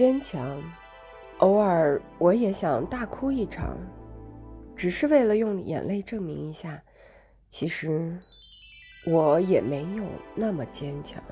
坚强。偶尔我也想大哭一场只是为了用眼泪证明一下其实我也没有那么坚强。